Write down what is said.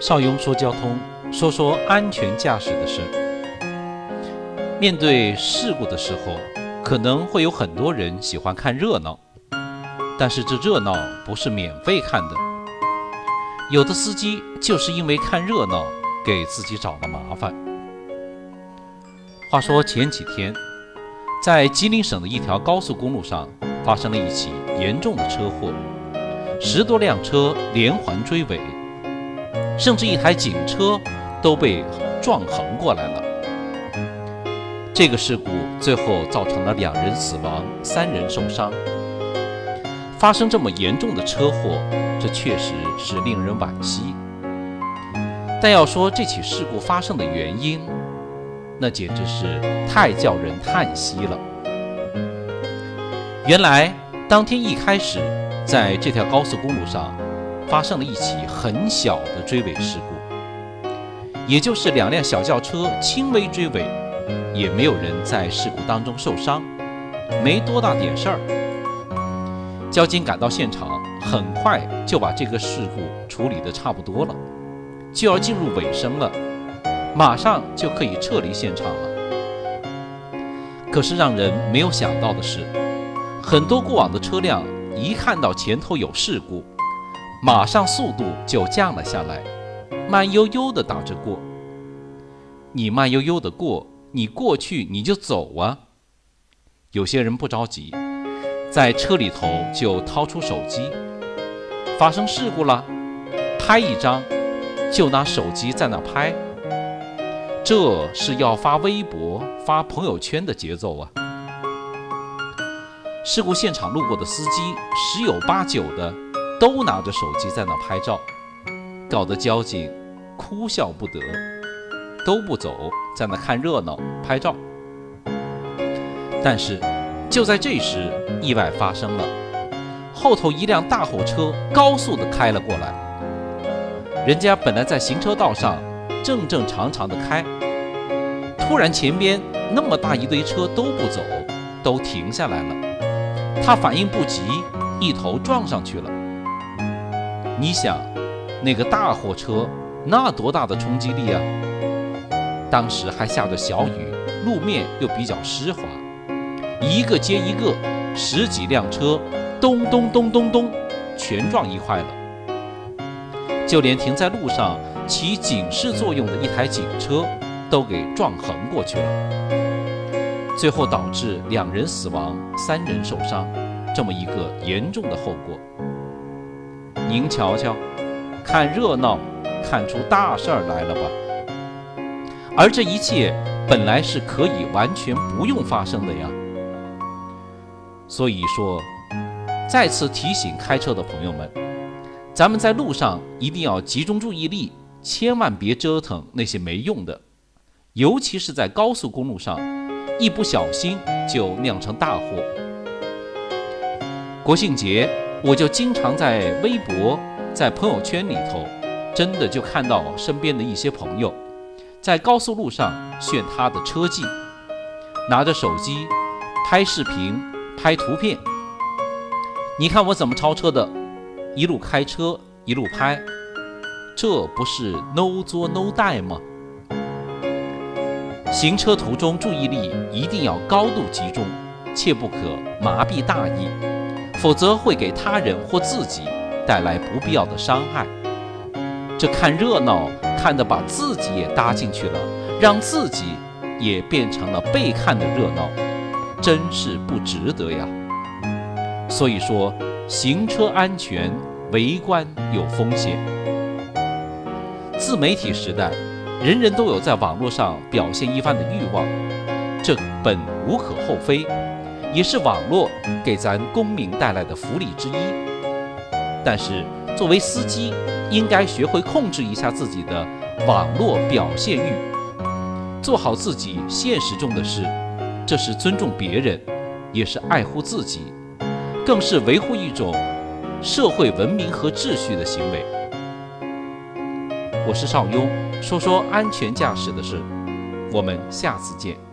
邵雍说交通，说说安全驾驶的事。面对事故的时候，可能会有很多人喜欢看热闹，但是这热闹不是免费看的。有的司机就是因为看热闹，给自己找了麻烦。话说前几天，在吉林省的一条高速公路上，发生了一起严重的车祸，十多辆车连环追尾。甚至一台警车都被撞横过来了。这个事故最后造成了两人死亡，三人受伤。发生这么严重的车祸，这确实是令人惋惜。但要说这起事故发生的原因，那简直是太叫人叹息了。原来当天一开始，在这条高速公路上。发生了一起很小的追尾事故，也就是两辆小轿车轻微追尾，也没有人在事故当中受伤，没多大点事儿。交警赶到现场，很快就把这个事故处理得差不多了，就要进入尾声了，马上就可以撤离现场了。可是让人没有想到的是，很多过往的车辆一看到前头有事故，马上速度就降了下来，慢悠悠地打着过。你慢悠悠地过，你过去你就走啊。有些人不着急，在车里头就掏出手机，发生事故了，拍一张，就拿手机在那拍。这是要发微博、发朋友圈的节奏啊！事故现场路过的司机十有八九的。都拿着手机在那拍照，搞得交警哭笑不得，都不走，在那看热闹拍照。但是就在这时，意外发生了，后头一辆大货车高速的开了过来，人家本来在行车道上正正常常的开，突然前边那么大一堆车都不走，都停下来了，他反应不及，一头撞上去了。你想，那个大货车那多大的冲击力啊！当时还下着小雨，路面又比较湿滑，一个接一个，十几辆车咚咚咚咚咚，全撞一块了。就连停在路上起警示作用的一台警车，都给撞横过去了。最后导致两人死亡，三人受伤，这么一个严重的后果。您瞧瞧，看热闹，看出大事儿来了吧？而这一切本来是可以完全不用发生的呀。所以说，再次提醒开车的朋友们，咱们在路上一定要集中注意力，千万别折腾那些没用的，尤其是在高速公路上，一不小心就酿成大祸。国庆节。我就经常在微博、在朋友圈里头，真的就看到身边的一些朋友，在高速路上炫他的车技，拿着手机拍视频、拍图片。你看我怎么超车的，一路开车一路拍，这不是 no 作 no die 吗？行车途中注意力一定要高度集中，切不可麻痹大意。否则会给他人或自己带来不必要的伤害。这看热闹看得把自己也搭进去了，让自己也变成了被看的热闹，真是不值得呀。所以说，行车安全，围观有风险。自媒体时代，人人都有在网络上表现一番的欲望，这本无可厚非。也是网络给咱公民带来的福利之一，但是作为司机，应该学会控制一下自己的网络表现欲，做好自己现实中的事，这是尊重别人，也是爱护自己，更是维护一种社会文明和秩序的行为。我是邵雍，说说安全驾驶的事，我们下次见。